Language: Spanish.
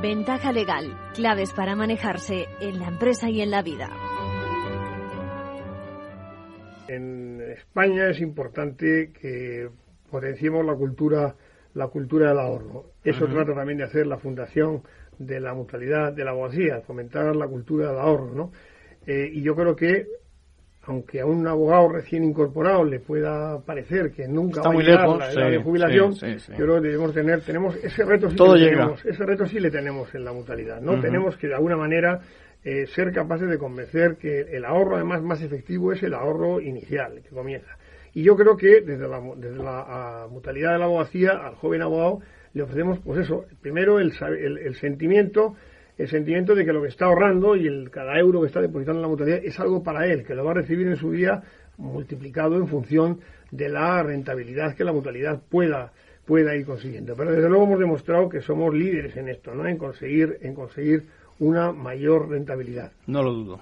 Ventaja legal, claves para manejarse en la empresa y en la vida. En España es importante que potenciemos la cultura, la cultura del ahorro. Eso trata también de hacer la fundación de la mutualidad de la abogacía, fomentar la cultura del ahorro, ¿no? Eh, y yo creo que aunque a un abogado recién incorporado le pueda parecer que nunca va a llegar lejos, la edad de jubilación, yo creo que debemos tener, tenemos ese reto sí tenemos, ese reto sí le tenemos en la mutualidad, ¿no? Tenemos que de alguna manera eh, ser capaces de convencer que el ahorro además más efectivo es el ahorro inicial que comienza. Y yo creo que desde la, desde la mutualidad de la abogacía al joven abogado le ofrecemos, pues eso, primero el, el, el sentimiento el sentimiento de que lo que está ahorrando y el cada euro que está depositando en la mutualidad es algo para él, que lo va a recibir en su día multiplicado en función de la rentabilidad que la mutualidad pueda pueda ir consiguiendo. Pero desde luego hemos demostrado que somos líderes en esto, ¿no? En conseguir en conseguir una mayor rentabilidad. No lo dudo.